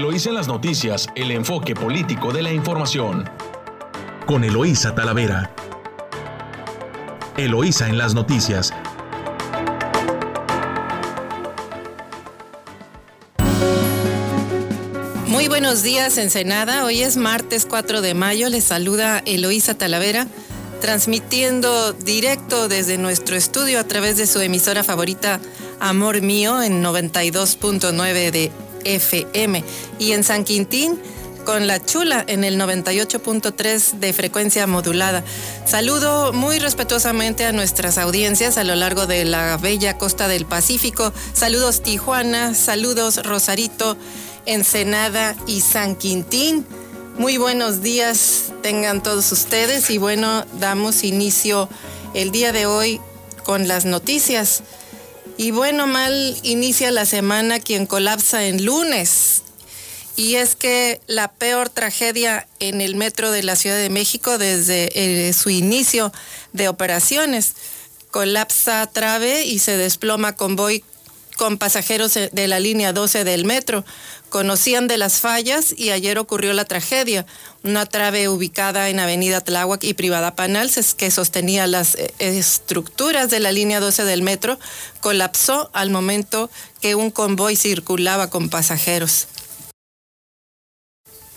Eloísa en las noticias, el enfoque político de la información. Con Eloísa Talavera. Eloísa en las noticias. Muy buenos días, Ensenada. Hoy es martes 4 de mayo. Les saluda Eloísa Talavera, transmitiendo directo desde nuestro estudio a través de su emisora favorita Amor Mío en 92.9 de FM y en San Quintín con la chula en el 98.3 de frecuencia modulada. Saludo muy respetuosamente a nuestras audiencias a lo largo de la bella costa del Pacífico. Saludos Tijuana, saludos Rosarito, Ensenada y San Quintín. Muy buenos días tengan todos ustedes y bueno, damos inicio el día de hoy con las noticias. Y bueno, mal inicia la semana quien colapsa en lunes. Y es que la peor tragedia en el metro de la Ciudad de México desde eh, su inicio de operaciones. Colapsa trave y se desploma convoy con pasajeros de la línea 12 del metro. Conocían de las fallas y ayer ocurrió la tragedia. Una trave ubicada en Avenida Tláhuac y Privada Panal, que sostenía las eh, estructuras de la línea 12 del metro, colapsó al momento que un convoy circulaba con pasajeros.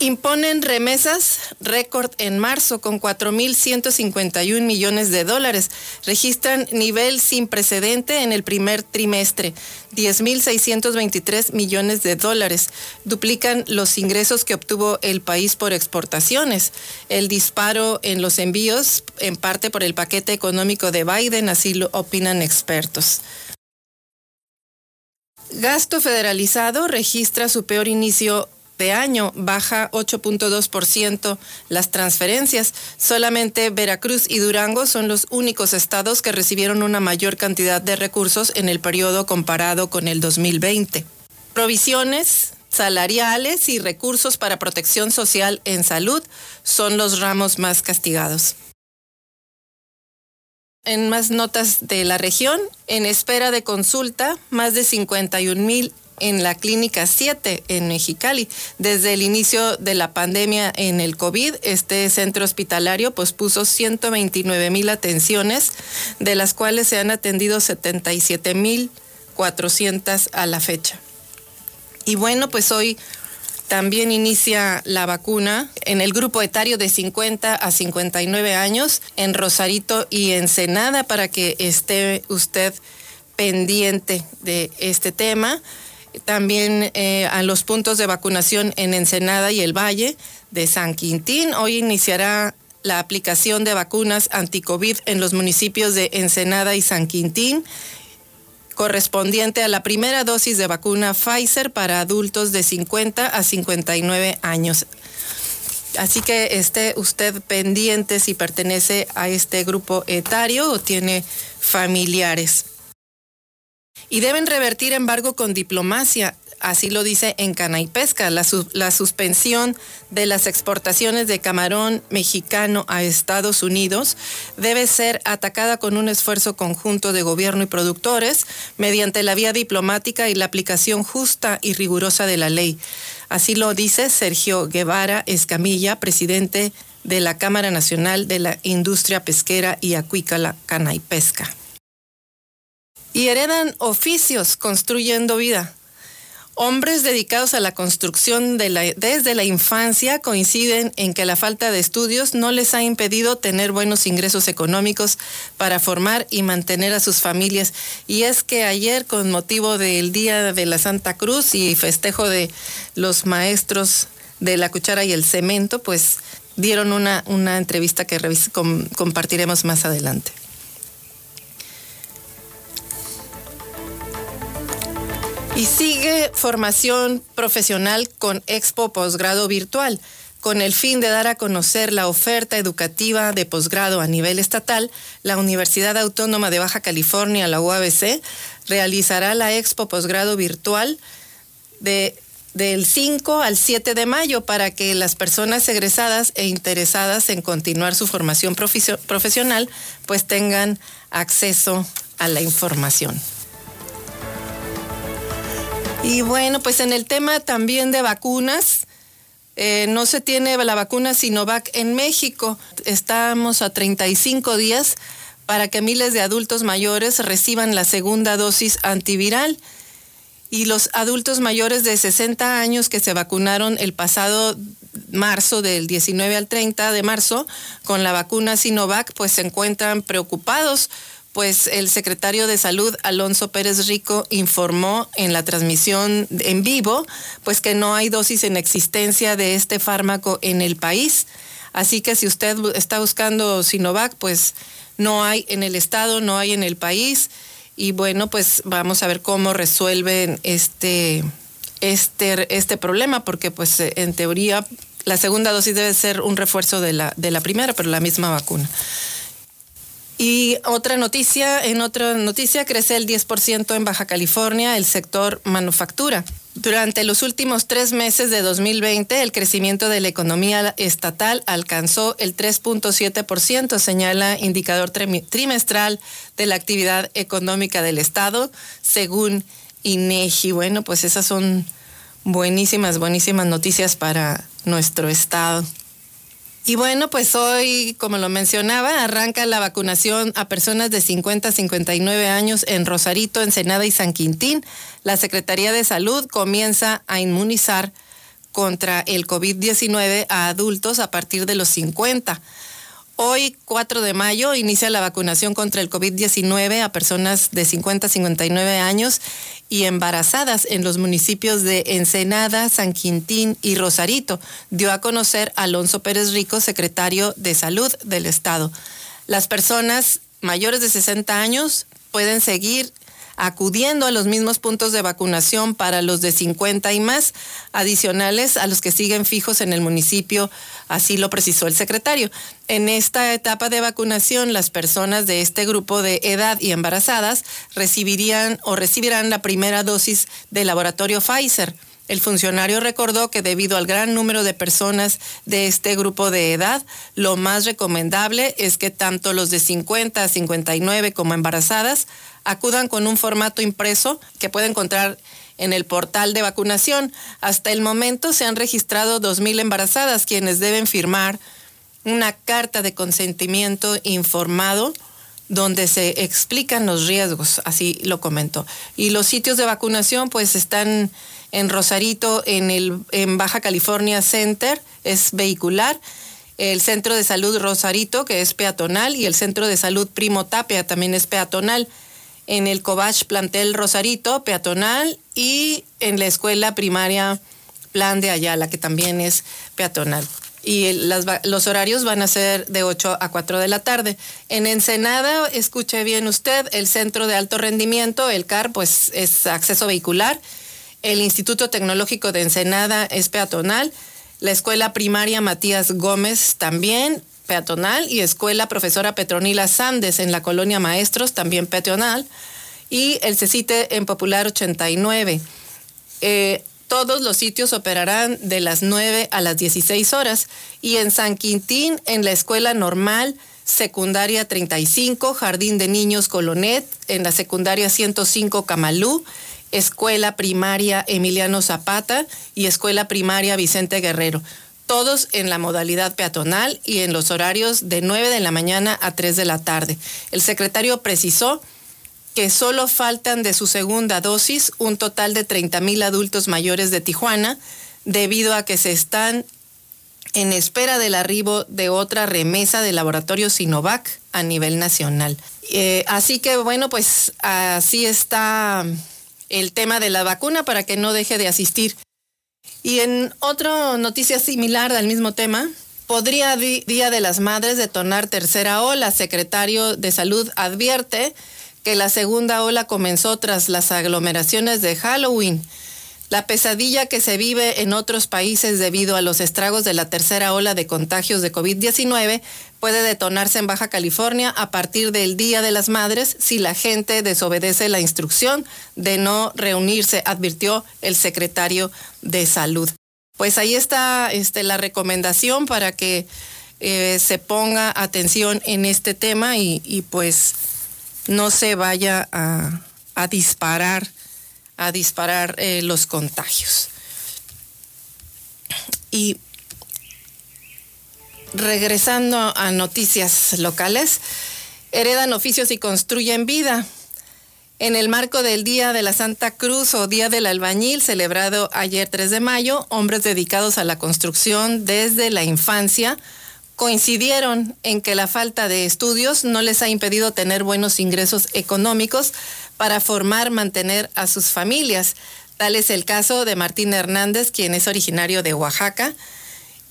Imponen remesas récord en marzo con 4.151 millones de dólares. Registran nivel sin precedente en el primer trimestre, 10.623 millones de dólares. Duplican los ingresos que obtuvo el país por exportaciones. El disparo en los envíos, en parte por el paquete económico de Biden, así lo opinan expertos. Gasto federalizado registra su peor inicio año baja 8.2% las transferencias. Solamente Veracruz y Durango son los únicos estados que recibieron una mayor cantidad de recursos en el periodo comparado con el 2020. Provisiones salariales y recursos para protección social en salud son los ramos más castigados. En más notas de la región, en espera de consulta, más de 51 mil en la Clínica 7 en Mexicali. Desde el inicio de la pandemia en el COVID, este centro hospitalario pospuso 129 mil atenciones, de las cuales se han atendido 77 mil 400 a la fecha. Y bueno, pues hoy también inicia la vacuna en el grupo etario de 50 a 59 años en Rosarito y Ensenada para que esté usted pendiente de este tema también eh, a los puntos de vacunación en Ensenada y el Valle de San Quintín. Hoy iniciará la aplicación de vacunas anti-COVID en los municipios de Ensenada y San Quintín, correspondiente a la primera dosis de vacuna Pfizer para adultos de 50 a 59 años. Así que esté usted pendiente si pertenece a este grupo etario o tiene familiares y deben revertir embargo con diplomacia. Así lo dice en Cana y Pesca, la, suspensión de las exportaciones de camarón mexicano a Estados Unidos debe ser atacada con un esfuerzo conjunto de gobierno y productores mediante la vía diplomática y la aplicación justa y rigurosa de la ley. Así lo dice Sergio Guevara Escamilla, presidente de la Cámara Nacional de la Industria Pesquera y Acuícola Cana y Pesca y heredan oficios construyendo vida. Hombres dedicados a la construcción desde la infancia coinciden en que la falta de estudios no les ha impedido tener buenos ingresos económicos para formar y mantener a sus familias. Y es que ayer, con motivo del Día de la Santa Cruz y festejo de los maestros de la cuchara y el cemento, pues dieron una, una entrevista que compartiremos más adelante. Y sigue formación profesional con Expo Posgrado Virtual. Con el fin de dar a conocer la oferta educativa de posgrado a nivel estatal, la Universidad Autónoma de Baja California, la UABC, realizará la Expo Posgrado Virtual de, del 5 al 7 de mayo para que las personas egresadas e interesadas en continuar su formación profesional pues tengan acceso a la información. Y bueno, pues en el tema también de vacunas, eh, no se tiene la vacuna Sinovac en México. Estamos a 35 días para que miles de adultos mayores reciban la segunda dosis antiviral. Y los adultos mayores de 60 años que se vacunaron el pasado marzo, del 19 al 30 de marzo, con la vacuna Sinovac, pues se encuentran preocupados pues el secretario de Salud, Alonso Pérez Rico, informó en la transmisión en vivo, pues que no hay dosis en existencia de este fármaco en el país. Así que si usted está buscando Sinovac, pues no hay en el estado, no hay en el país. Y bueno, pues vamos a ver cómo resuelven este, este, este problema, porque pues en teoría la segunda dosis debe ser un refuerzo de la, de la primera, pero la misma vacuna. Y otra noticia, en otra noticia crece el 10% en Baja California el sector manufactura. Durante los últimos tres meses de 2020, el crecimiento de la economía estatal alcanzó el 3.7%, señala indicador trimestral de la actividad económica del Estado, según INEGI. Bueno, pues esas son buenísimas, buenísimas noticias para nuestro Estado. Y bueno, pues hoy, como lo mencionaba, arranca la vacunación a personas de 50 a 59 años en Rosarito, Ensenada y San Quintín. La Secretaría de Salud comienza a inmunizar contra el COVID-19 a adultos a partir de los 50. Hoy, 4 de mayo, inicia la vacunación contra el COVID-19 a personas de 50 a 59 años y embarazadas en los municipios de Ensenada, San Quintín y Rosarito, dio a conocer Alonso Pérez Rico, secretario de Salud del Estado. Las personas mayores de 60 años pueden seguir acudiendo a los mismos puntos de vacunación para los de 50 y más, adicionales a los que siguen fijos en el municipio, así lo precisó el secretario. En esta etapa de vacunación, las personas de este grupo de edad y embarazadas recibirían o recibirán la primera dosis del laboratorio Pfizer. El funcionario recordó que debido al gran número de personas de este grupo de edad, lo más recomendable es que tanto los de 50 a 59 como embarazadas acudan con un formato impreso que puede encontrar en el portal de vacunación. Hasta el momento se han registrado 2.000 embarazadas quienes deben firmar una carta de consentimiento informado donde se explican los riesgos, así lo comentó. Y los sitios de vacunación pues están en Rosarito, en el en Baja California Center, es vehicular, el Centro de Salud Rosarito, que es peatonal, y el Centro de Salud Primo Tapia también es peatonal en el Cobach Plantel Rosarito, peatonal, y en la escuela primaria Plan de Ayala, que también es peatonal. Y los horarios van a ser de 8 a 4 de la tarde. En Ensenada, escuche bien usted, el Centro de Alto Rendimiento, el CAR, pues es acceso vehicular. El Instituto Tecnológico de Ensenada es peatonal. La escuela primaria Matías Gómez también peatonal y Escuela Profesora Petronila Sandes en la colonia Maestros, también peatonal, y el CECITE en Popular 89. Eh, todos los sitios operarán de las 9 a las 16 horas y en San Quintín, en la Escuela Normal, Secundaria 35, Jardín de Niños Colonet, en la Secundaria 105 Camalú, Escuela Primaria Emiliano Zapata y Escuela Primaria Vicente Guerrero todos en la modalidad peatonal y en los horarios de 9 de la mañana a 3 de la tarde. El secretario precisó que solo faltan de su segunda dosis un total de 30 mil adultos mayores de Tijuana, debido a que se están en espera del arribo de otra remesa del laboratorio Sinovac a nivel nacional. Eh, así que bueno, pues así está el tema de la vacuna para que no deje de asistir y en otra noticia similar al mismo tema, podría Día de las Madres detonar tercera ola. Secretario de Salud advierte que la segunda ola comenzó tras las aglomeraciones de Halloween. La pesadilla que se vive en otros países debido a los estragos de la tercera ola de contagios de COVID-19 puede detonarse en Baja California a partir del Día de las Madres si la gente desobedece la instrucción de no reunirse, advirtió el secretario de Salud. Pues ahí está este, la recomendación para que eh, se ponga atención en este tema y, pues no se vaya a, disparar a disparar eh, los contagios. Y regresando a noticias locales, heredan oficios y construyen vida. En el marco del Día de la Santa Cruz o Día del Albañil, celebrado ayer 3 de mayo, hombres dedicados a la construcción desde la infancia coincidieron en que la falta de estudios no les ha impedido tener buenos ingresos económicos para formar, mantener a sus familias. Tal es el caso de Martín Hernández, quien es originario de Oaxaca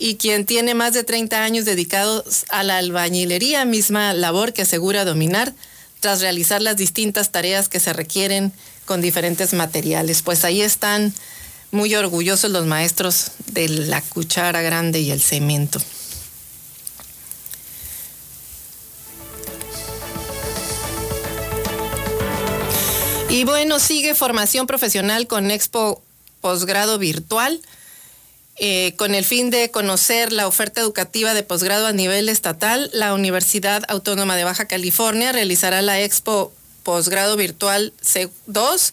y quien tiene más de 30 años dedicados a la albañilería, misma labor que asegura dominar tras realizar las distintas tareas que se requieren con diferentes materiales. Pues ahí están muy orgullosos los maestros de la cuchara grande y el cemento. Y bueno, sigue formación profesional con Expo Posgrado Virtual. Eh, con el fin de conocer la oferta educativa de posgrado a nivel estatal, la Universidad Autónoma de Baja California realizará la Expo Posgrado Virtual C2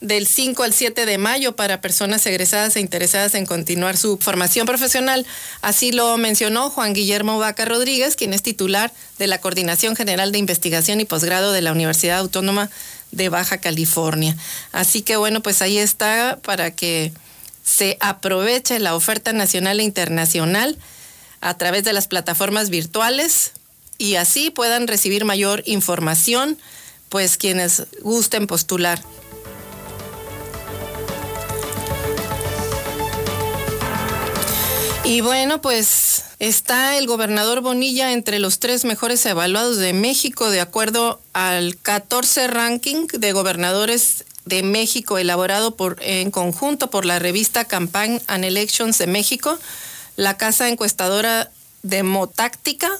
del 5 al 7 de mayo para personas egresadas e interesadas en continuar su formación profesional. Así lo mencionó Juan Guillermo Vaca Rodríguez, quien es titular de la Coordinación General de Investigación y Posgrado de la Universidad Autónoma de Baja California. Así que bueno, pues ahí está para que se aproveche la oferta nacional e internacional a través de las plataformas virtuales y así puedan recibir mayor información, pues quienes gusten postular. Y bueno, pues está el gobernador Bonilla entre los tres mejores evaluados de México de acuerdo al 14 ranking de gobernadores de México elaborado por, en conjunto por la revista Campaign and Elections de México, la casa encuestadora Demotáctica,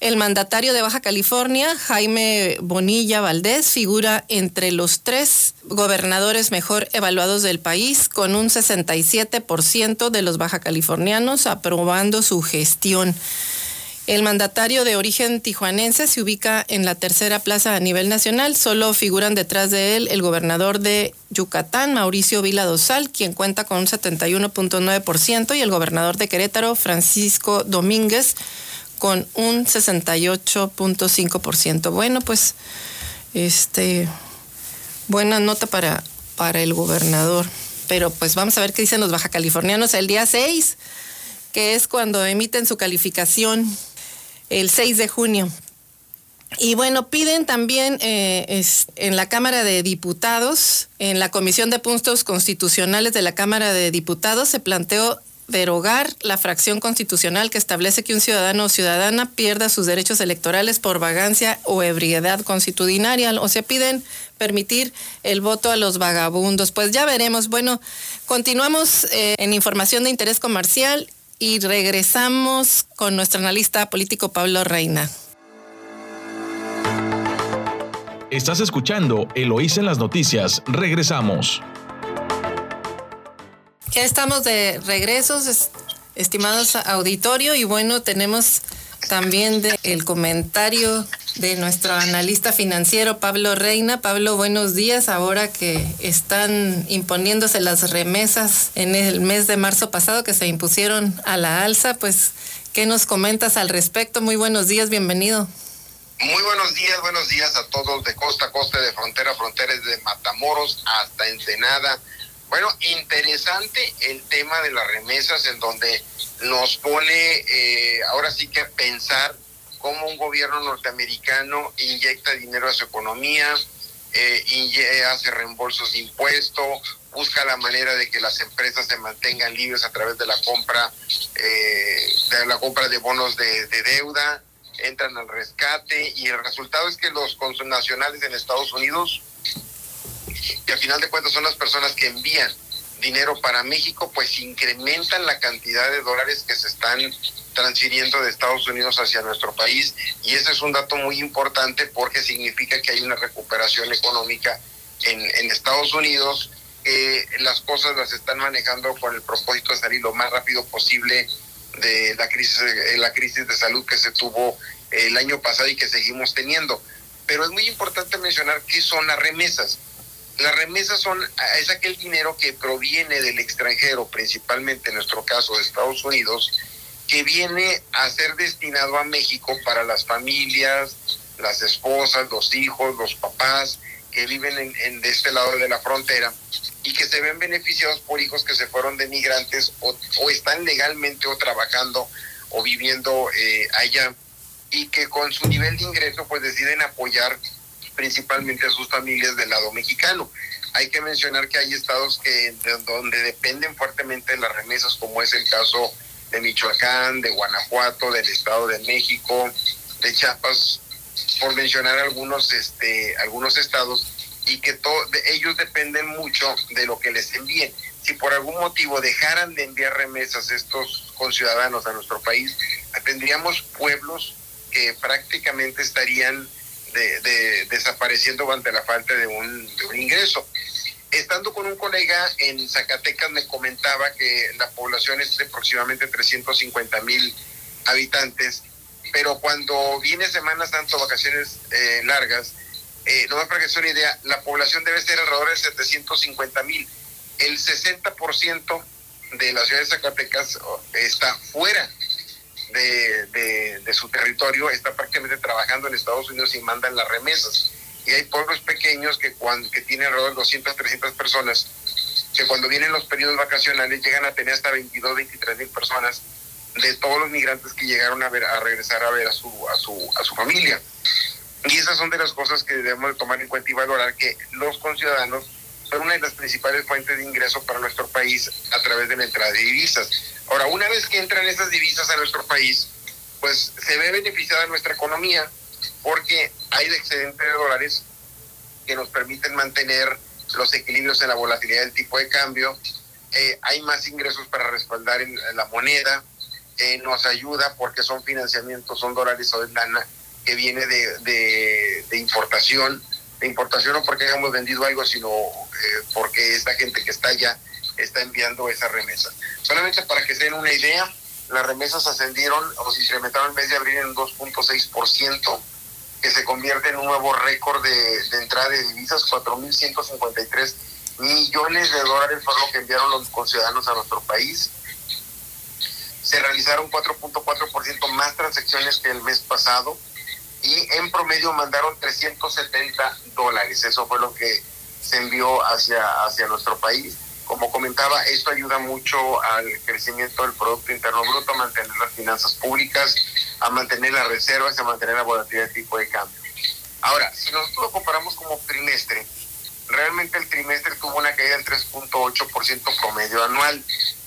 el mandatario de Baja California, Jaime Bonilla Valdés, figura entre los tres gobernadores mejor evaluados del país, con un 67% de los baja californianos aprobando su gestión. El mandatario de origen tijuanense se ubica en la tercera plaza a nivel nacional. Solo figuran detrás de él el gobernador de Yucatán, Mauricio Vila Dosal, quien cuenta con un 71.9%, y el gobernador de Querétaro, Francisco Domínguez, con un 68.5%. Bueno, pues, este, buena nota para, para el gobernador. Pero pues vamos a ver qué dicen los baja californianos el día 6, que es cuando emiten su calificación el 6 de junio. Y bueno, piden también eh, en la Cámara de Diputados, en la Comisión de Puntos Constitucionales de la Cámara de Diputados, se planteó derogar la fracción constitucional que establece que un ciudadano o ciudadana pierda sus derechos electorales por vagancia o ebriedad constitucionaria. O se piden permitir el voto a los vagabundos. Pues ya veremos. Bueno, continuamos eh, en información de interés comercial y regresamos con nuestro analista político Pablo Reina. Estás escuchando Eloísa en las noticias. Regresamos. Ya estamos de regresos, estimados auditorio, y bueno, tenemos también el comentario de nuestro analista financiero Pablo Reina. Pablo, buenos días. Ahora que están imponiéndose las remesas en el mes de marzo pasado que se impusieron a la alza, pues, ¿qué nos comentas al respecto? Muy buenos días, bienvenido. Muy buenos días, buenos días a todos de costa a costa, de frontera a frontera, de Matamoros hasta Ensenada. Bueno, interesante el tema de las remesas en donde nos pone eh, ahora sí que pensar cómo un gobierno norteamericano inyecta dinero a su economía, eh, hace reembolsos de impuestos, busca la manera de que las empresas se mantengan libres a través de la compra, eh, de la compra de bonos de, deuda, entran al rescate y el resultado es que los nacionales en Estados Unidos, que al final de cuentas son las personas que envían dinero para México, pues incrementan la cantidad de dólares que se están transfiriendo de Estados Unidos hacia nuestro país y ese es un dato muy importante porque significa que hay una recuperación económica en, Estados Unidos. Eh, las cosas las están manejando con el propósito de salir lo más rápido posible de la crisis, de la crisis de salud que se tuvo el año pasado y que seguimos teniendo. Pero es muy importante mencionar qué son las remesas. Las remesas son, es aquel dinero que proviene del extranjero, principalmente en nuestro caso de Estados Unidos, que viene a ser destinado a México para las familias, las esposas, los hijos, los papás que viven en, de este lado de la frontera y que se ven beneficiados por hijos que se fueron de migrantes o, están legalmente o trabajando o viviendo eh, allá y que con su nivel de ingreso pues deciden apoyar principalmente a sus familias del lado mexicano. Hay que mencionar que hay estados que donde dependen fuertemente de las remesas, como es el caso de Michoacán, de Guanajuato, del Estado de México, de Chiapas, por mencionar algunos, este, algunos estados, y que ellos dependen mucho de lo que les envíen. Si por algún motivo dejaran de enviar remesas estos conciudadanos a nuestro país, tendríamos pueblos que prácticamente estarían de, desapareciendo ante la falta de un, ingreso. Estando con un colega en Zacatecas me comentaba que la población es de aproximadamente 350 mil habitantes, pero cuando viene Semana Santa, vacaciones eh, largas, eh, no me para que sea una idea, la población debe ser alrededor de 750 mil. El 60% de la ciudad de Zacatecas oh, está fuera de, su territorio está prácticamente trabajando en Estados Unidos y mandan las remesas. Y hay pueblos pequeños que, cuando, que tienen alrededor de 200, 300 personas, que cuando vienen los periodos vacacionales llegan a tener hasta 22, 23 mil personas de todos los migrantes que llegaron a, ver, a regresar a ver a su, a, su, a su familia. Y esas son de las cosas que debemos de tomar en cuenta y valorar que los conciudadanos son una de las principales fuentes de ingreso para nuestro país a través de la entrada de divisas. Ahora, una vez que entran esas divisas a nuestro país, pues se ve beneficiada nuestra economía porque hay de excedente de dólares que nos permiten mantener los equilibrios en la volatilidad del tipo de cambio, eh, hay más ingresos para respaldar en, la moneda, eh, nos ayuda porque son financiamientos, son dólares o de lana que viene de, de, importación, importación no porque hayamos vendido algo, sino eh, porque esta gente que está allá está enviando esa remesa. Solamente para que se den una idea, las remesas ascendieron o se incrementaron el mes de abril en 2.6%, que se convierte en un nuevo récord de, de entrada de divisas, 4.153 millones de dólares fue lo que enviaron los conciudadanos a nuestro país. Se realizaron 4.4% más transacciones que el mes pasado y en promedio mandaron 370 dólares. Eso fue lo que se envió hacia, hacia nuestro país. Como comentaba, esto ayuda mucho al crecimiento del Producto Interno Bruto, a mantener las finanzas públicas, a mantener las reservas, a mantener la volatilidad de tipo de cambio. Ahora, si nosotros lo comparamos como trimestre, realmente el trimestre tuvo una caída del 3.8% promedio anual,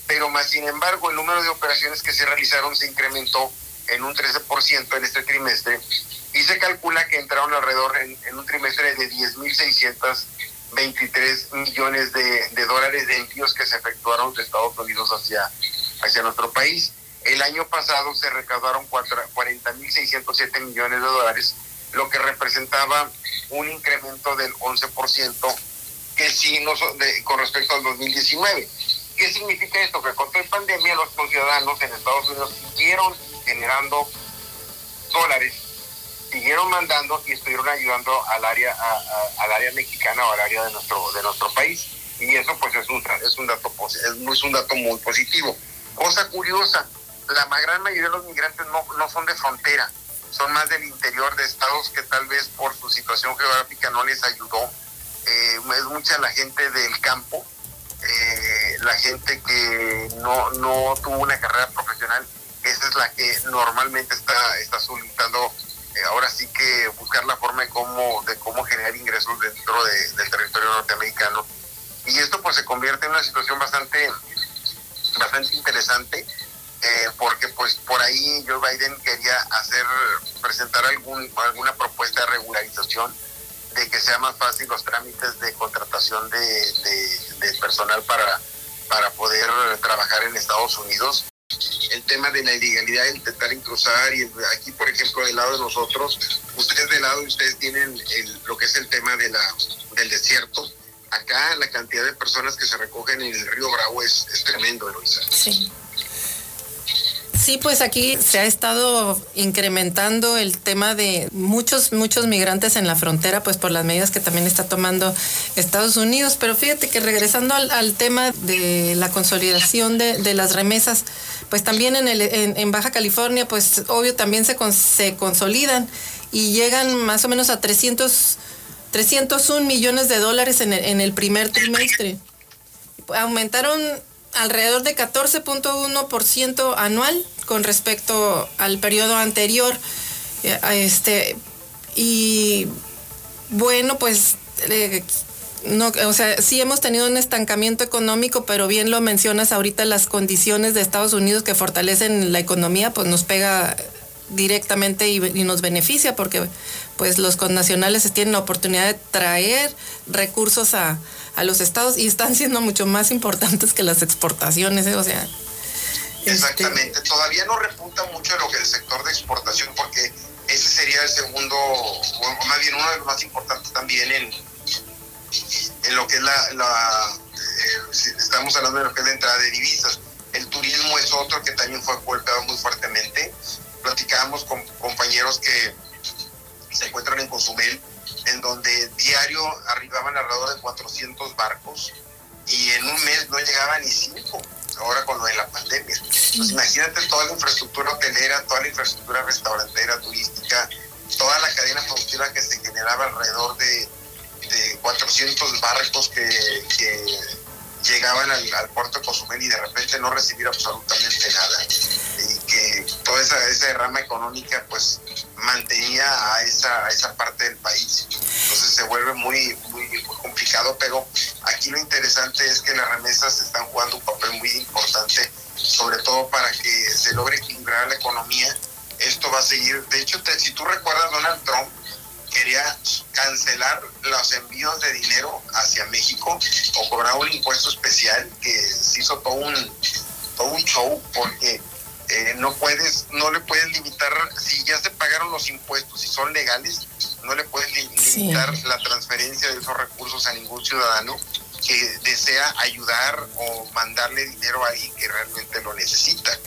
pero más sin embargo el número de operaciones que se realizaron se incrementó en un 13% en este trimestre y se calcula que entraron alrededor en, un trimestre de 10.600 23 millones de, dólares de envíos que se efectuaron de Estados Unidos hacia, hacia nuestro país. El año pasado se recaudaron 40.607 millones de dólares, lo que representaba un incremento del 11% que sí no, de, con respecto al 2019. ¿Qué significa esto? Que con la pandemia los ciudadanos en Estados Unidos siguieron generando dólares siguieron mandando y estuvieron ayudando al área al área mexicana o al área de nuestro de nuestro país. Y eso pues es un es un dato es, un dato muy positivo. Cosa curiosa la gran mayoría de los migrantes no, no son de frontera son más del interior de estados que tal vez por su situación geográfica no les ayudó eh, es mucha la gente del campo eh, la gente que no, no tuvo una carrera profesional esa es la que normalmente está, está solicitando eh, ahora sí que buscar la forma de cómo, de cómo generar ingresos dentro del territorio norteamericano. Y esto pues se convierte en una situación bastante, bastante interesante, eh, porque pues por ahí Joe Biden quería hacer, presentar algún, alguna propuesta de regularización de que sea más fácil los trámites de contratación de, de personal para, para poder trabajar en Estados Unidos el tema de la ilegalidad, de intentar incruzar y aquí, por ejemplo, del lado de nosotros, ustedes del lado, ustedes tienen lo que es el tema de la, del desierto. Acá la cantidad de personas que se recogen en el río Bravo es, es tremendo, Eloisa. Sí. Sí, pues aquí se ha estado incrementando el tema de muchos, muchos migrantes en la frontera, pues por las medidas que también está tomando Estados Unidos. Pero fíjate que regresando al, tema de la consolidación de, las remesas, pues también en, el, en, Baja California, pues obvio también se, se consolidan y llegan más o menos a 300, 301 millones de dólares en el, en el primer trimestre. Aumentaron alrededor de 14.1% anual con respecto al periodo anterior. Eh, este, y bueno, pues eh, no, o sea, sí hemos tenido un estancamiento económico, pero bien lo mencionas ahorita, las condiciones de Estados Unidos que fortalecen la economía, pues nos pega directamente y, y, nos beneficia porque pues los connacionales tienen la oportunidad de traer recursos a, a los estados y están siendo mucho más importantes que las exportaciones, ¿eh? o sea. Este, Exactamente, todavía no repunta mucho lo que el sector de exportación porque ese sería el segundo, o más bien uno de los más importantes también en, en lo que es la, estamos hablando de lo que es la entrada de divisas. El turismo es otro que también fue golpeado muy fuertemente. Platicábamos con compañeros que se encuentran en Cozumel en donde diario arribaban alrededor de 400 barcos y en un mes no llegaban ni cinco, ahora con lo de la pandemia. Pues imagínate toda la infraestructura hotelera, toda la infraestructura restaurantera, turística, toda la cadena productiva que se generaba alrededor de, de 400 barcos que, que llegaban al, puerto de Cozumel y de repente no recibir absolutamente nada. Y que toda esa, esa derrama económica pues mantenía a esa, a esa parte del país. Entonces se vuelve muy, muy, complicado, pero aquí lo interesante es que las remesas están jugando un papel muy importante, sobre todo para que se logre equilibrar la economía. Esto va a seguir, de hecho, si tú recuerdas, Donald Trump quería cancelar los envíos de dinero hacia México o cobrar un impuesto especial que se hizo todo un, todo un show porque eh, no puedes, no le puedes limitar, si ya se pagaron los impuestos y son legales, no le puedes limitar la transferencia de esos recursos a ningún ciudadano que desea ayudar o mandarle dinero ahí que realmente lo necesita.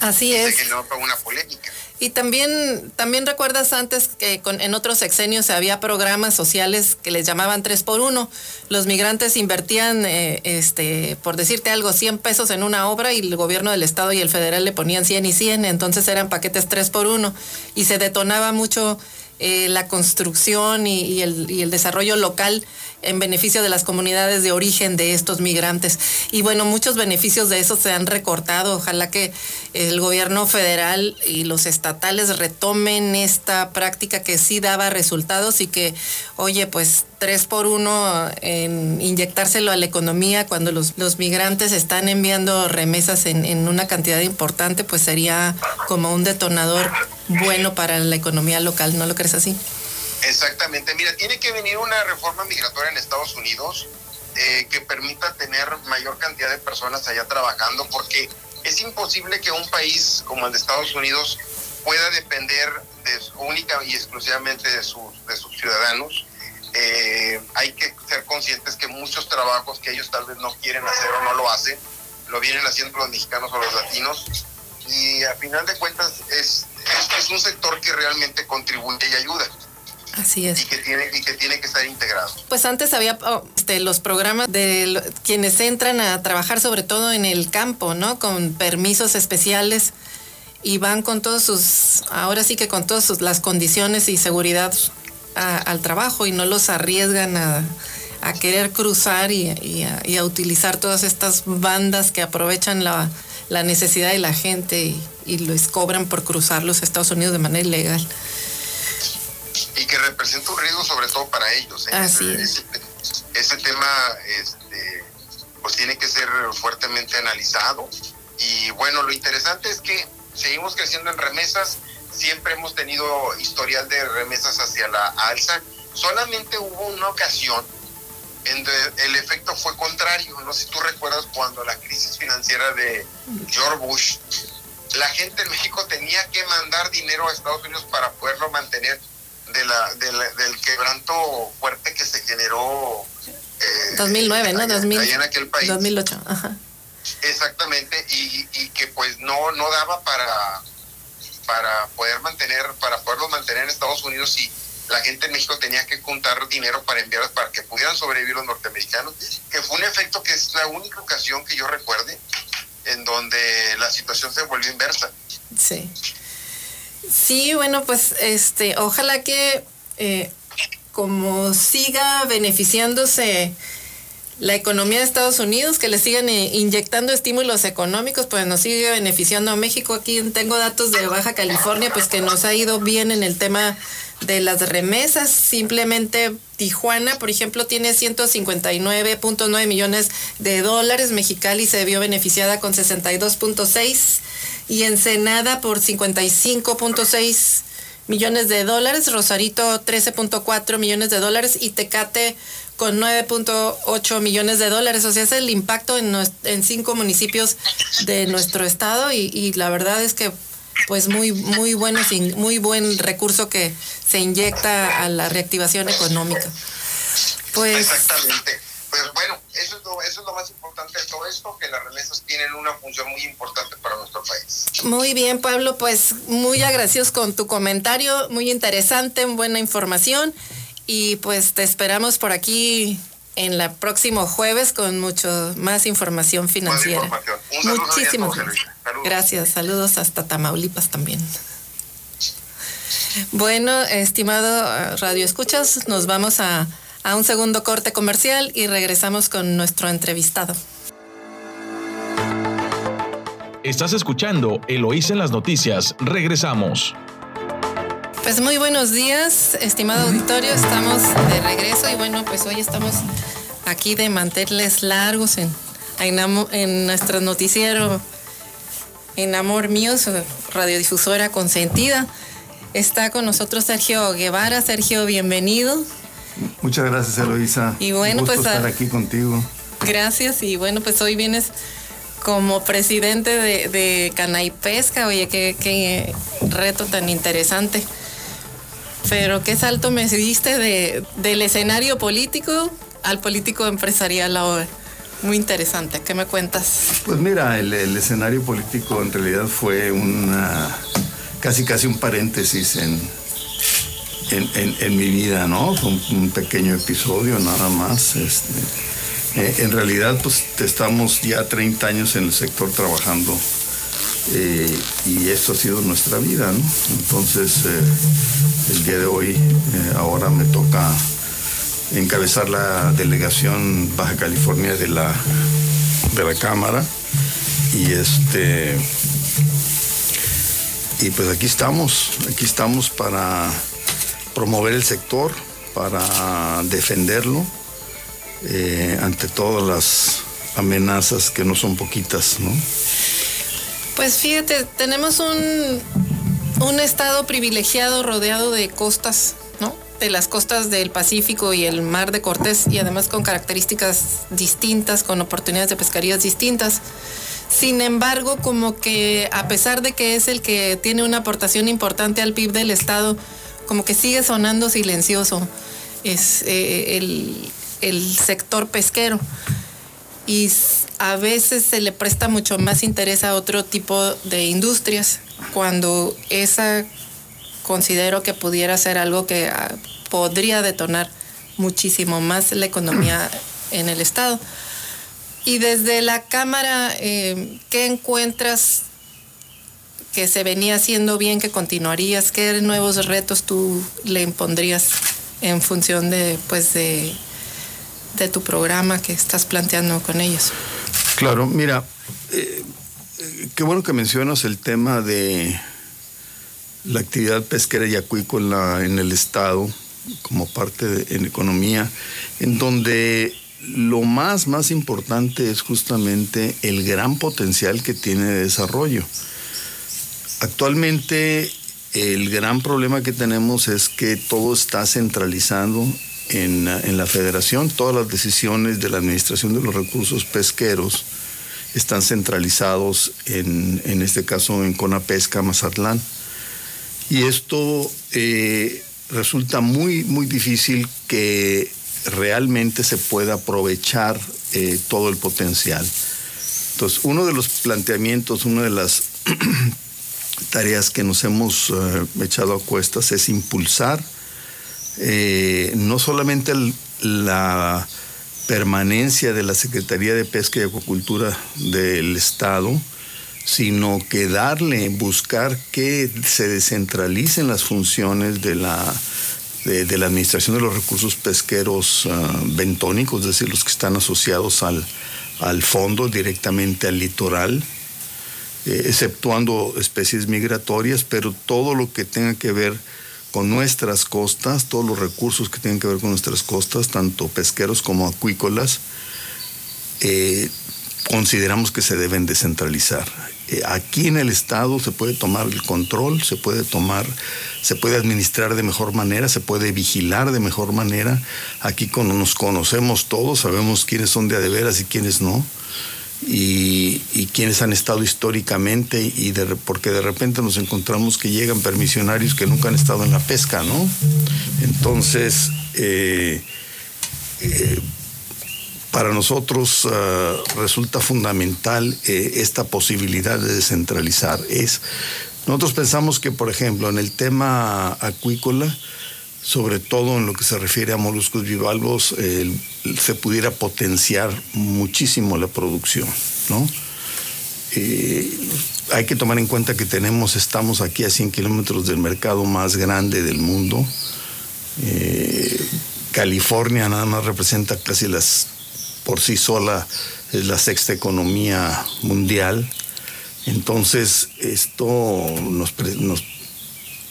Así es. Que no una polémica. Y también, también recuerdas antes que con, en otros sexenios había programas sociales que les llamaban 3 por 1 Los migrantes invertían, eh, este, por decirte algo, 100 pesos en una obra y el gobierno del estado y el federal le ponían 100 y 100, entonces eran paquetes 3 por 1 y se detonaba mucho eh, la construcción y, el, y el desarrollo local en beneficio de las comunidades de origen de estos migrantes. Y bueno, muchos beneficios de eso se han recortado. Ojalá que el gobierno federal y los estatales retomen esta práctica que sí daba resultados y que, oye, pues tres por uno en inyectárselo a la economía cuando los, los migrantes están enviando remesas en, en una cantidad importante, pues sería como un detonador bueno para la economía local, ¿no lo crees así? Exactamente. Mira, tiene que venir una reforma migratoria en Estados Unidos eh, que permita tener mayor cantidad de personas allá trabajando, porque es imposible que un país como el de Estados Unidos pueda depender de, única y exclusivamente de sus, ciudadanos. Eh, hay que ser conscientes que muchos trabajos que ellos tal vez no quieren hacer o no lo hacen, lo vienen haciendo los mexicanos o los latinos. Y a final de cuentas es un sector que realmente contribuye y ayuda. Así es. Y que tiene, y que, tiene que estar integrado. Pues antes había oh, este, los programas de quienes entran a trabajar sobre todo en el campo, ¿no? Con permisos especiales y van con todos sus, ahora sí que con todas sus, las condiciones y seguridad al trabajo y no los arriesgan a, a querer cruzar y, y, a, utilizar todas estas bandas que aprovechan la, la necesidad de la gente y, y les cobran por cruzar los Estados Unidos de manera ilegal y que representa un riesgo sobre todo para ellos. ¿eh? ese, tema este, pues tiene que ser fuertemente analizado. Y bueno, lo interesante es que seguimos creciendo en remesas, siempre hemos tenido historial de remesas hacia la alza, solamente hubo una ocasión en donde el efecto fue contrario, no sé si tú recuerdas cuando la crisis financiera de George Bush, la gente en México tenía que mandar dinero a Estados Unidos para poderlo mantener de la, del quebranto fuerte que se generó. Eh, 2009, ¿no? 2000, en aquel país. 2008, ajá. Exactamente, y, y que pues no, no daba para, para poder mantener, para poderlos mantener en Estados Unidos y la gente en México tenía que juntar dinero para enviarlos para que pudieran sobrevivir los norteamericanos, que fue un efecto que es la única ocasión que yo recuerde en donde la situación se volvió inversa. Sí. Sí, bueno, pues este, ojalá que eh, como siga beneficiándose la economía de Estados Unidos, que le sigan eh, inyectando estímulos económicos, pues nos sigue beneficiando a México. Aquí tengo datos de Baja California, pues que nos ha ido bien en el tema de las remesas. Simplemente Tijuana, por ejemplo, tiene 159.9 millones de dólares. Mexicali se vio beneficiada con 62.6 y Ensenada por 55.6 millones de dólares. Rosarito 13.4 millones de dólares y Tecate con 9.8 millones de dólares. O sea, es el impacto en, en cinco municipios de nuestro estado y, la verdad es que pues muy muy bueno muy buen recurso que se inyecta a la reactivación económica. Pues exactamente. Pues bueno, eso es, lo, eso es lo más importante de todo esto, que las remesas tienen una función muy importante para nuestro país. Muy bien, Pablo, pues muy agradecidos con tu comentario, muy interesante, buena información y pues te esperamos por aquí en el próximo jueves con mucho más información financiera. Muchísimas gracias. Gracias, saludos hasta Tamaulipas también. Bueno, estimado eh, Radio Escuchas, nos vamos a, a un segundo corte comercial y regresamos con nuestro entrevistado. Estás escuchando Eloísa en las noticias. Regresamos. Pues muy buenos días, estimado auditorio. Estamos de regreso y bueno, pues hoy estamos aquí de mantenerles largos en, en nuestro noticiero en Amor Mío, su radiodifusora consentida. Está con nosotros Sergio Guevara. Sergio, bienvenido. Muchas gracias, Eloisa. Y bueno, pues estar aquí contigo. Gracias. Y bueno, pues hoy vienes como presidente de, de Canay Pesca. Oye, qué, qué reto tan interesante. Pero qué salto me diste de, del escenario político al político empresarial ahora. Muy interesante. ¿Qué me cuentas? Pues mira, el, escenario político en realidad fue una casi casi un paréntesis en, en, mi vida, ¿no? Un, pequeño episodio nada más. Este, eh, en realidad, pues estamos ya 30 años en el sector trabajando eh, y esto ha sido nuestra vida, ¿no? Entonces, eh, el día de hoy, ahora me toca encabezar la delegación Baja California de la, de la Cámara. Y este. Y pues aquí estamos, aquí estamos para promover el sector, para defenderlo eh, ante todas las amenazas que no son poquitas, ¿no? Pues fíjate, tenemos un, un estado privilegiado rodeado de costas de las costas del Pacífico y el Mar de Cortés y además con características distintas, con oportunidades de pescarías distintas. Sin embargo, como que a pesar de que es el que tiene una aportación importante al PIB del Estado, como que sigue sonando silencioso es eh, el, el sector pesquero. Y a veces se le presta mucho más interés a otro tipo de industrias cuando esa considero que pudiera ser algo que ah, podría detonar muchísimo más la economía en el Estado. Y desde la Cámara, eh, ¿qué encuentras que se venía haciendo bien, que continuarías? ¿Qué nuevos retos tú le impondrías en función de, pues, de, de tu programa que estás planteando con ellos? Claro, mira, eh, qué bueno que mencionas el tema de la actividad pesquera y acuícola en el Estado como parte de en economía, en donde lo más, más importante es justamente el gran potencial que tiene de desarrollo. Actualmente el gran problema que tenemos es que todo está centralizado en, en, la federación, todas las decisiones de la administración de los recursos pesqueros están centralizados en, en este caso en Conapesca, Mazatlán. Y esto eh, resulta muy, muy difícil que realmente se pueda aprovechar eh, todo el potencial. Entonces, uno de los planteamientos, una de las tareas que nos hemos eh, echado a cuestas es impulsar eh, no solamente la permanencia de la Secretaría de Pesca y Acuacultura del Estado, sino que darle, buscar que se descentralicen las funciones de la, de, la administración de los recursos pesqueros ah, bentónicos, es decir, los que están asociados al, al fondo, directamente al litoral, eh, exceptuando especies migratorias, pero todo lo que tenga que ver con nuestras costas, todos los recursos que tienen que ver con nuestras costas, tanto pesqueros como acuícolas, eh, consideramos que se deben descentralizar. Eh, aquí en el Estado se puede tomar el control, se puede tomar, se puede administrar de mejor manera, se puede vigilar de mejor manera. Aquí cuando nos conocemos todos, sabemos quiénes son de adeveras y quiénes no. Y, quienes han estado históricamente y porque de repente nos encontramos que llegan permisionarios que nunca han estado en la pesca, ¿no? Entonces, eh, eh, para nosotros ah, resulta fundamental eh, esta posibilidad de descentralizar. Es, nosotros pensamos que, por ejemplo, en el tema acuícola, sobre todo en lo que se refiere a moluscos bivalvos, se pudiera potenciar muchísimo la producción, ¿no? Eh, hay que tomar en cuenta que tenemos, estamos aquí a 100 kilómetros del mercado más grande del mundo. Eh, California nada más representa casi las por sí sola es la sexta economía mundial. Entonces, esto nos,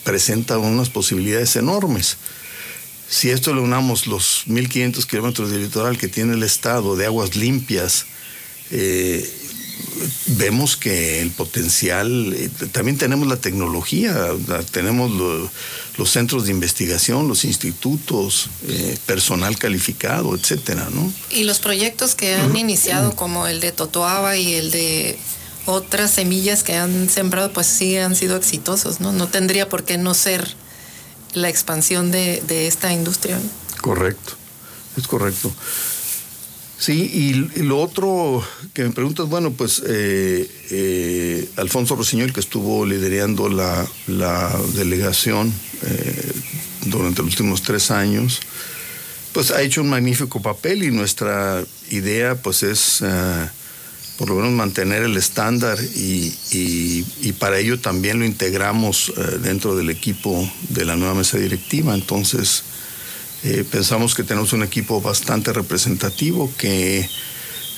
presenta unas posibilidades enormes. Si esto le unamos los 1.500 kilómetros de litoral que tiene el Estado de aguas limpias, eh, vemos que el potencial, eh, también tenemos la tecnología, tenemos los centros de investigación, los institutos, eh, personal calificado, etcétera, ¿no? Y los proyectos que han iniciado, como el de Totoaba y el de otras semillas que han sembrado, pues sí han sido exitosos, ¿no? No tendría por qué no ser la expansión de, de esta industria. Correcto, es correcto. Sí, y, lo otro que me preguntas, bueno, pues eh, eh, Alfonso Rossiñol, que estuvo liderando la, delegación eh, durante los últimos tres años, pues ha hecho un magnífico papel y nuestra idea pues es por lo menos mantener el estándar y, y para ello también lo integramos dentro del equipo de la nueva mesa directiva. Entonces, eh, pensamos que tenemos un equipo bastante representativo que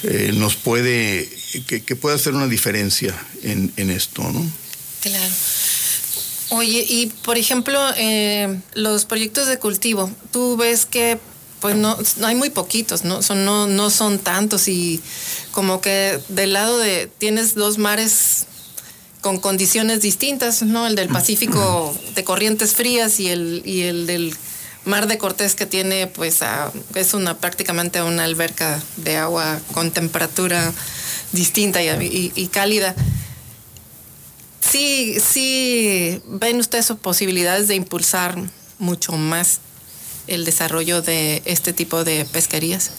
eh, nos puede, que, puede hacer una diferencia en, esto, ¿no? Claro. Oye, y por ejemplo, eh, los proyectos de cultivo, tú ves que pues no, hay muy poquitos, ¿no? Son, no, no son tantos y como que del lado de, tienes dos mares con condiciones distintas, ¿no? El del Pacífico de corrientes frías y el, y el del Mar de Cortés que tiene pues es una prácticamente una alberca de agua con temperatura distinta y, cálida. Sí, sí, ven ustedes posibilidades de impulsar mucho más el desarrollo de este tipo de pesquerías.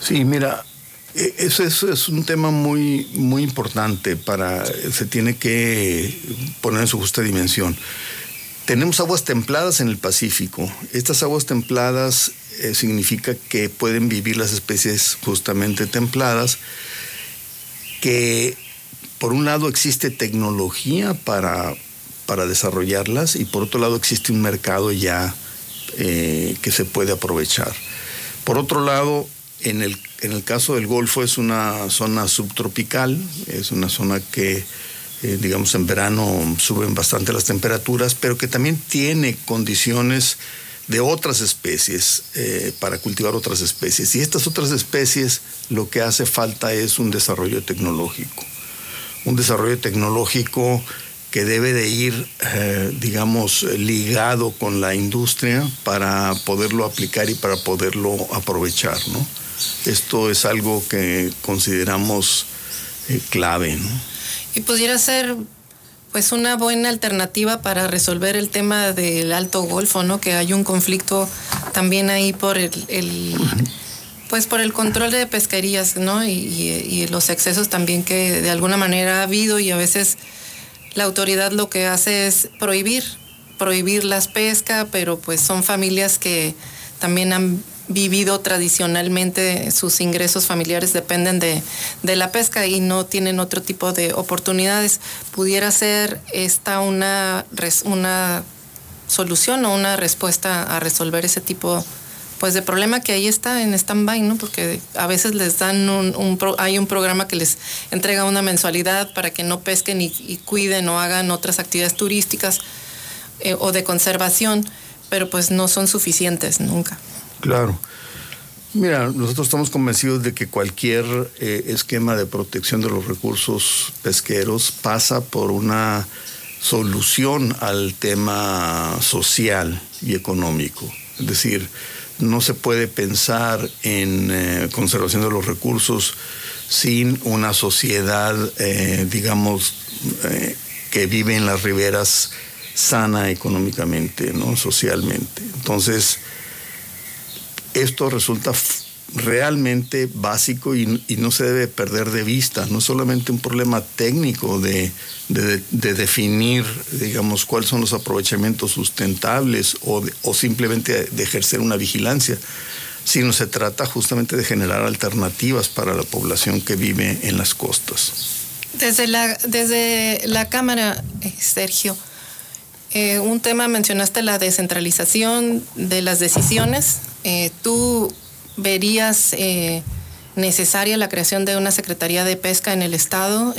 Sí, mira, e, eso es, un tema muy, muy importante para, se tiene que poner en su justa dimensión. Tenemos aguas templadas en el Pacífico. Estas aguas templadas eh, significa que pueden vivir las especies justamente templadas, que por un lado existe tecnología para, para desarrollarlas y por otro lado existe un mercado ya eh, que se puede aprovechar. Por otro lado, en el, en el caso del Golfo es una zona subtropical, es una zona que eh, digamos en verano suben bastante las temperaturas, pero que también tiene condiciones de otras especies eh, para cultivar otras especies. Y estas otras especies lo que hace falta es un desarrollo tecnológico. Un desarrollo tecnológico que debe de ir, eh, digamos, ligado con la industria para poderlo aplicar y para poderlo aprovechar. ¿no? Esto es algo que consideramos clave. ¿no? y pudiera ser pues una buena alternativa para resolver el tema del Alto Golfo, ¿no? Que hay un conflicto también ahí por el, Pues por el control de pesquerías, ¿no? Y, los excesos también que de alguna manera ha habido y a veces la autoridad lo que hace es prohibir, prohibir las pesca, pero pues son familias que también han vivido tradicionalmente, sus ingresos familiares dependen de, de, la pesca y no tienen otro tipo de oportunidades. ¿Pudiera ser esta una, una solución o una respuesta a resolver ese tipo pues de problema que ahí está en stand-by, ¿no? Porque a veces les dan un, hay un programa que les entrega una mensualidad para que no pesquen y, cuiden o hagan otras actividades turísticas eh, o de conservación, pero pues no son suficientes nunca. Claro. Mira, nosotros estamos convencidos de que cualquier eh, esquema de protección de los recursos pesqueros pasa por una solución al tema social y económico. Es decir, no se puede pensar en eh, conservación de los recursos sin una sociedad, eh, digamos, que vive en las riberas sana económicamente, ¿no? socialmente. Entonces, esto resulta realmente básico y, no se debe perder de vista. No solamente un problema técnico de, definir, digamos, cuáles son los aprovechamientos sustentables o, o simplemente de ejercer una vigilancia, sino se trata justamente de generar alternativas para la población que vive en las costas. Desde la, desde la Cámara, eh, Sergio, eh, un tema mencionaste la descentralización de las decisiones. Eh, ¿Tú verías eh, necesaria la creación de una Secretaría de Pesca en el Estado?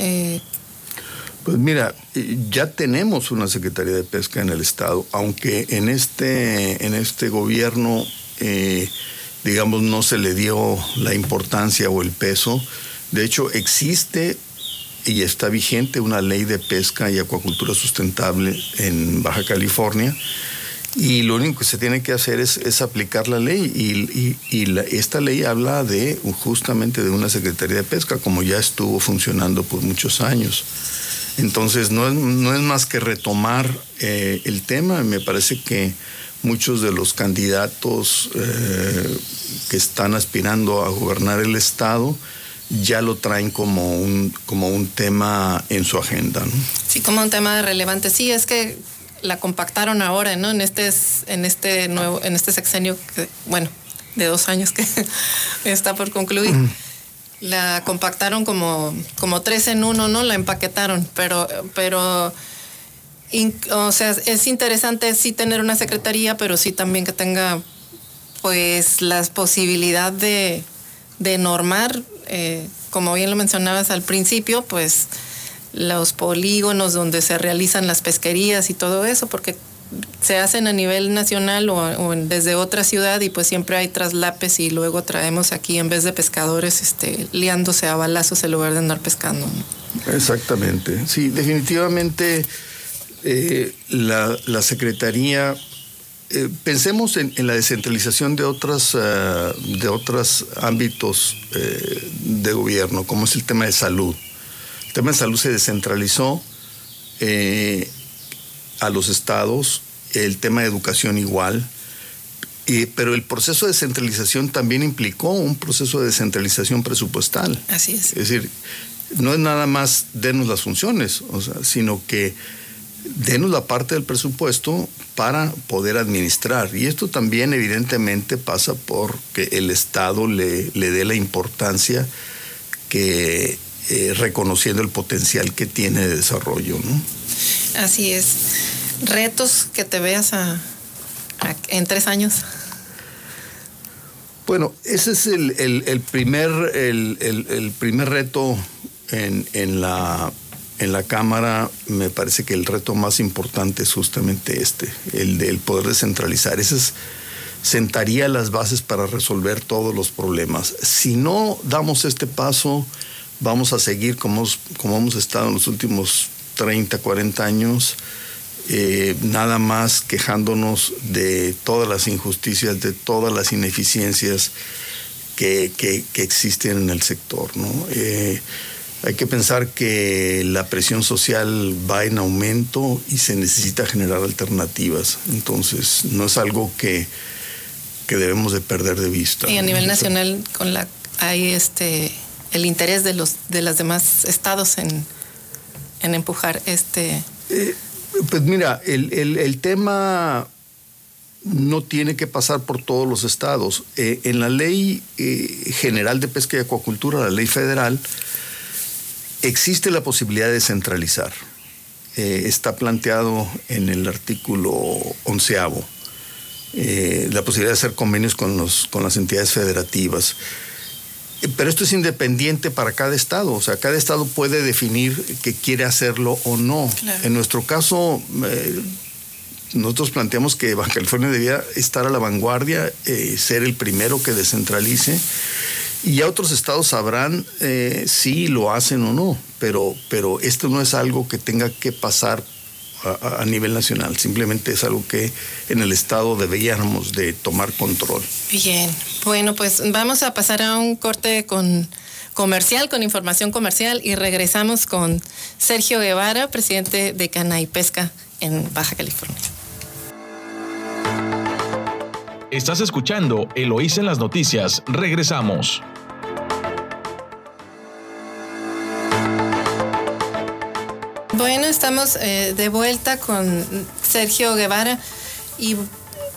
Pues mira, ya tenemos una Secretaría de Pesca en el Estado, aunque en este, en este gobierno, digamos, no se le dio la importancia o el peso. De hecho, existe y está vigente una ley de pesca y acuacultura sustentable en Baja California. Y lo único que se tiene que hacer es, aplicar la ley. Y, esta ley habla de justamente de una Secretaría de Pesca, como ya estuvo funcionando por muchos años. Entonces, no es, no es más que retomar eh, el tema. Me parece que muchos de los candidatos eh, que están aspirando a gobernar el Estado ya lo traen como un, como un tema en su agenda. ¿no? Sí, como un tema relevante. Sí, es que la compactaron ahora, ¿no? En este, en este nuevo, en este sexenio, que, bueno, de dos años que está por concluir. La compactaron como, como tres en uno, ¿no? La empaquetaron, pero, pero o sea, es interesante sí tener una secretaría, pero sí también que tenga pues las posibilidad de, de normar eh, como bien lo mencionabas al principio, pues los polígonos donde se realizan las pesquerías y todo eso, porque se hacen a nivel nacional o, desde otra ciudad y pues siempre hay traslapes y luego traemos aquí en vez de pescadores este, liándose a balazos en lugar de andar pescando. Exactamente, sí, definitivamente eh, la, la Secretaría eh, pensemos en, la descentralización de otras eh, de otros ámbitos eh, de gobierno, como es el tema de salud. El tema de salud se descentralizó a los estados, el tema de educación igual, pero el proceso de descentralización también implicó un proceso de descentralización presupuestal. Así es. Es decir, no es nada más denos las funciones, sino que denos la parte del presupuesto para poder administrar. Y esto también evidentemente pasa por que el Estado le, le dé la importancia que eh, reconociendo el potencial que tiene de desarrollo. ¿no? Así es. Retos que te veas en tres años. Bueno, ese es el, primer, el, primer reto en, en la en la Cámara me parece que el reto más importante es justamente este, el del poder descentralizar. Ese sentaría las bases para resolver todos los problemas. Si no damos este paso, vamos a seguir como, como hemos estado en los últimos 30, 40 años, eh, nada más quejándonos de todas las injusticias, de todas las ineficiencias que, existen en el sector. ¿no? Eh, hay que pensar que la presión social va en aumento y se necesita generar alternativas. Entonces, no es algo que, que debemos de perder de vista. Y a nivel nacional con la hay este el interés de los de los demás estados en, en empujar este eh, pues mira, el, el, tema no tiene que pasar por todos los estados. Eh, en la ley eh, general de pesca y acuacultura, la ley federal, existe la posibilidad de centralizar. Está planteado en el artículo onceavo la posibilidad de hacer convenios con, los, con las entidades federativas. Pero esto es independiente para cada estado, o sea, cada estado puede definir que quiere hacerlo o no. Claro. En nuestro caso, eh, nosotros planteamos que Baja California debía estar a la vanguardia, eh, ser el primero que descentralice. Y ya otros estados sabrán eh, si lo hacen o no, pero, pero esto no es algo que tenga que pasar a, a, nivel nacional, simplemente es algo que en el estado deberíamos de tomar control. Bien, bueno, pues vamos a pasar a un corte con comercial, con información comercial y regresamos con Sergio Guevara, presidente de Cana y Pesca en Baja California. Estás escuchando Eloís en las noticias. Regresamos. Bueno, estamos eh, de vuelta con Sergio Guevara y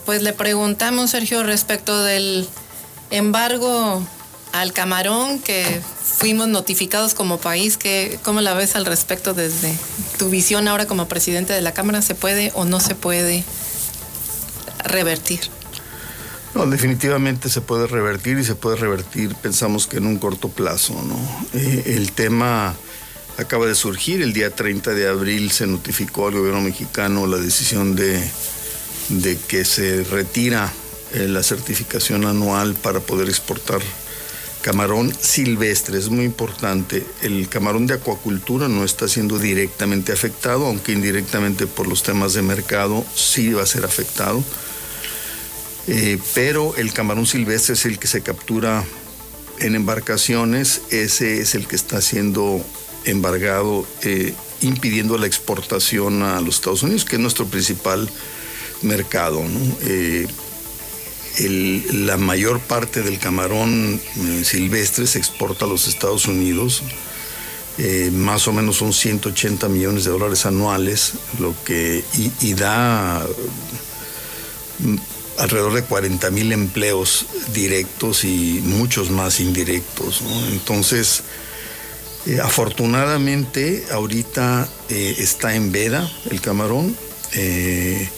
pues le preguntamos, Sergio, respecto del embargo al camarón que fuimos notificados como país, que, ¿cómo la ves al respecto desde tu visión ahora como presidente de la Cámara? ¿Se puede o no se puede revertir? No, definitivamente se puede revertir y se puede revertir, pensamos que en un corto plazo, ¿no? Eh, el tema acaba de surgir, el día 30 de abril se notificó al gobierno mexicano la decisión de, de que se retira eh, la certificación anual para poder exportar camarón silvestre, es muy importante. El camarón de acuacultura no está siendo directamente afectado, aunque indirectamente por los temas de mercado sí va a ser afectado. Eh, pero el camarón silvestre es el que se captura en embarcaciones, ese es el que está siendo embargado, eh, impidiendo la exportación a los Estados Unidos, que es nuestro principal mercado. Eh, la mayor parte del camarón eh, silvestre se exporta a los Estados Unidos. Más o menos son 180 millones de dólares anuales, lo que y, da mm, alrededor de 40 mil empleos directos y muchos más indirectos. Entonces, eh, afortunadamente, ahorita eh, está en veda el camarón. Eh,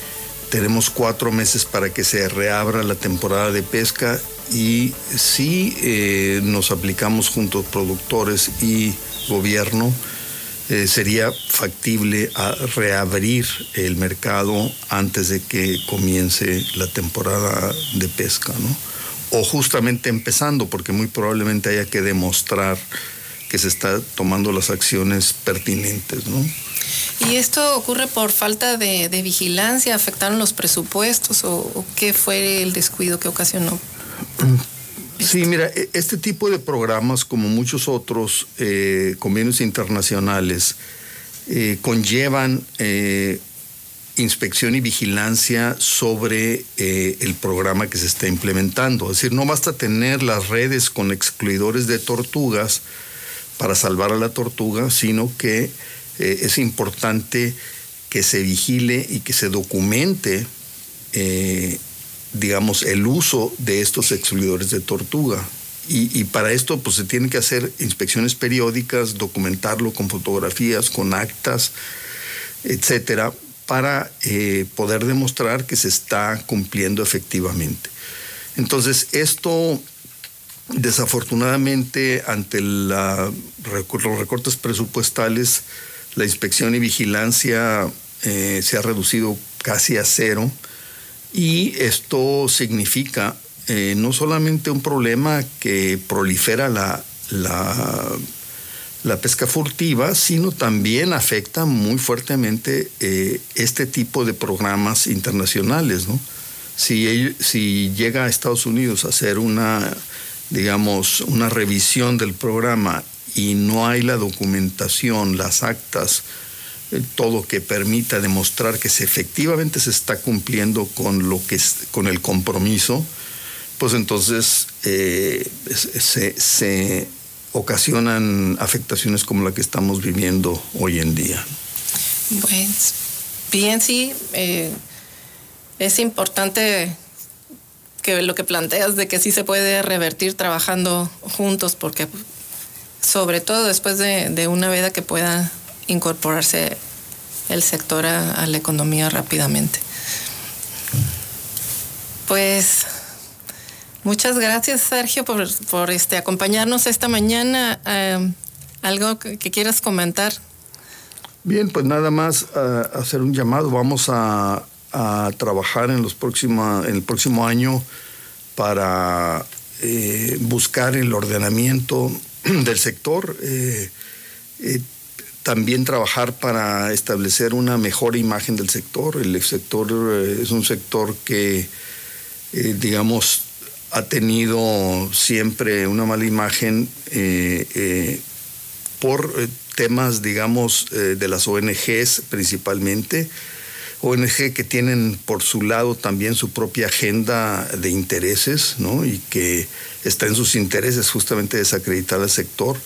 tenemos cuatro meses para que se reabra la temporada de pesca y si nos aplicamos junto productores y gobierno, sería factible reabrir el mercado antes de que comience la temporada de pesca, ¿no? O justamente empezando, porque muy probablemente haya que demostrar que se está tomando las acciones pertinentes, ¿no? ¿Y esto ocurre por falta de, de vigilancia? ¿Afectaron los presupuestos o, o, qué fue el descuido que ocasionó? Sí, mira, este tipo de programas, como muchos otros eh, convenios internacionales, eh, conllevan eh, inspección y vigilancia sobre eh, el programa que se está implementando. Es decir, no basta tener las redes con excluidores de tortugas para salvar a la tortuga, sino que eh, es importante que se vigile y que se documente eh, digamos, el uso de estos excluidores de tortuga. Y, para esto pues se tienen que hacer inspecciones periódicas, documentarlo con fotografías, con actas, etcétera, para eh, poder demostrar que se está cumpliendo efectivamente. Entonces, esto desafortunadamente ante los recortes presupuestales, la inspección y vigilancia eh, se ha reducido casi a cero y esto significa eh, no solamente un problema que prolifera la, la, la, pesca furtiva, sino también afecta muy fuertemente eh, este tipo de programas internacionales. ¿no? Si, si llega a Estados Unidos a hacer una, digamos, una revisión del programa y no hay la documentación, las actas, todo que permita demostrar que efectivamente se está cumpliendo con lo que es, con el compromiso, pues entonces eh, se, ocasionan afectaciones como la que estamos viviendo hoy en día. Pues bien, sí, eh, es importante que lo que planteas de que sí se puede revertir trabajando juntos, porque sobre todo después de, una veda que pueda incorporarse el sector a, la economía rápidamente. Pues muchas gracias Sergio por, este, acompañarnos esta mañana. Eh, ¿Algo que, quieras comentar? Bien, pues nada más eh, hacer un llamado. Vamos a, trabajar en, los próximos, en el próximo año para eh, buscar el ordenamiento del sector. también trabajar para establecer una mejor imagen del sector. El sector es un sector que eh, digamos, ha tenido siempre una mala imagen eh, eh, por temas, digamos, de las ONGs principalmente. ONG que tienen por su lado también su propia agenda de intereses, ¿no? Y que está en sus intereses justamente desacreditar al sector.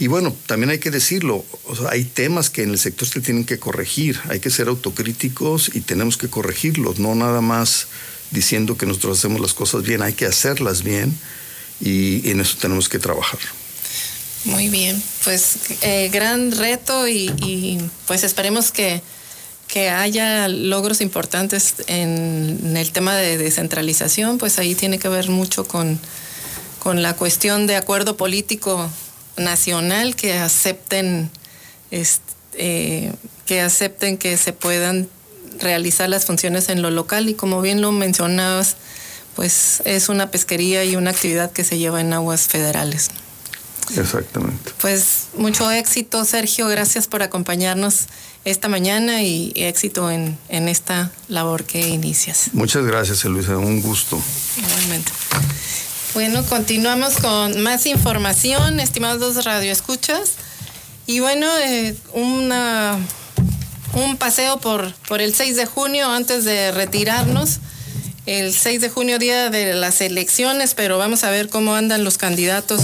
Y bueno, también hay que decirlo, hay temas que en el sector se tienen que corregir, hay que ser autocríticos y tenemos que corregirlos, no nada más diciendo que nosotros hacemos las cosas bien, hay que hacerlas bien y, en eso tenemos que trabajar. Muy bien, pues eh, gran reto y, pues esperemos que, que, haya logros importantes en, el tema de descentralización, pues ahí tiene que ver mucho con, con la cuestión de acuerdo político nacional que acepten eh, que acepten que se puedan realizar las funciones en lo local y como bien lo mencionabas, pues es una pesquería y una actividad que se lleva en aguas federales. Exactamente. Pues mucho éxito, Sergio. Gracias por acompañarnos esta mañana y éxito en, en esta labor que inicias. Muchas gracias, Luisa. Un gusto. Igualmente. Bueno, continuamos con más información, estimados radioescuchas. Y bueno, eh, una un paseo por, por el 6 de junio antes de retirarnos. El 6 de junio, día de las elecciones, pero vamos a ver cómo andan los candidatos.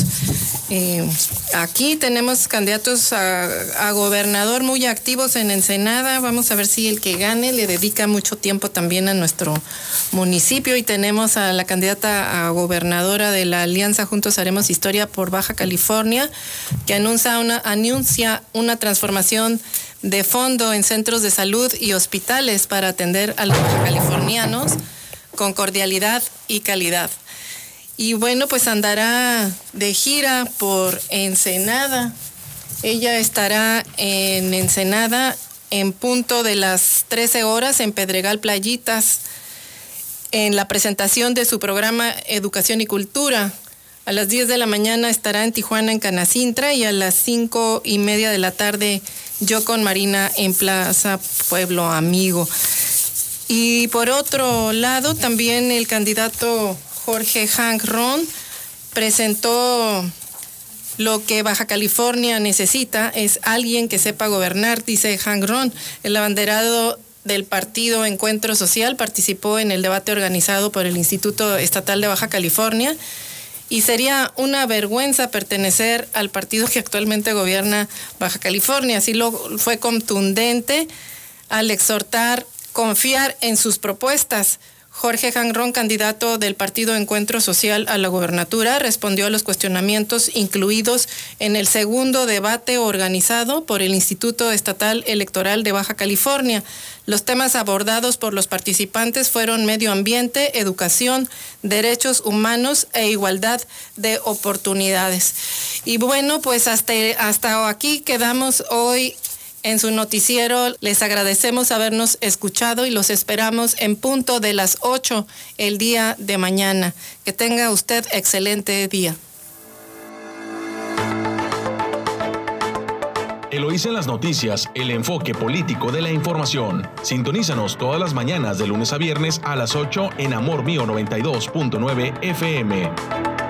Eh, aquí tenemos candidatos a, gobernador muy activos en Ensenada. Vamos a ver si el que gane le dedica mucho tiempo también a nuestro municipio. Y tenemos a la candidata a gobernadora de la Alianza Juntos Haremos Historia por Baja California, que anuncia una, anuncia una transformación de fondo en centros de salud y hospitales para atender a los californianos con cordialidad y calidad. Y bueno, pues andará de gira por Ensenada. Ella estará en Ensenada en punto de las 13 horas en Pedregal Playitas en la presentación de su programa Educación y Cultura. A las 10 de la mañana estará en Tijuana, en Canacintra, y a las 5 y media de la tarde yo con Marina en Plaza Pueblo Amigo. Y por otro lado, también el candidato Jorge Hank Ron presentó lo que Baja California necesita es alguien que sepa gobernar, dice Hank Ron. El abanderado del partido Encuentro Social participó en el debate organizado por el Instituto Estatal de Baja California y sería una vergüenza pertenecer al partido que actualmente gobierna Baja California. Así lo fue contundente al exhortar confiar en sus propuestas. Jorge Jangrón, candidato del Partido Encuentro Social a la gobernatura, respondió a los cuestionamientos incluidos en el segundo debate organizado por el Instituto Estatal Electoral de Baja California. Los temas abordados por los participantes fueron medio ambiente, educación, derechos humanos e igualdad de oportunidades. Y bueno, pues hasta, hasta aquí quedamos hoy en su noticiero. Les agradecemos habernos escuchado y los esperamos en punto de las 8 el día de mañana. Que tenga usted excelente día. Eloísa en las noticias, el enfoque político de la información. Sintonízanos todas las mañanas de lunes a viernes a las 8 en Amor Mío 92.9 FM.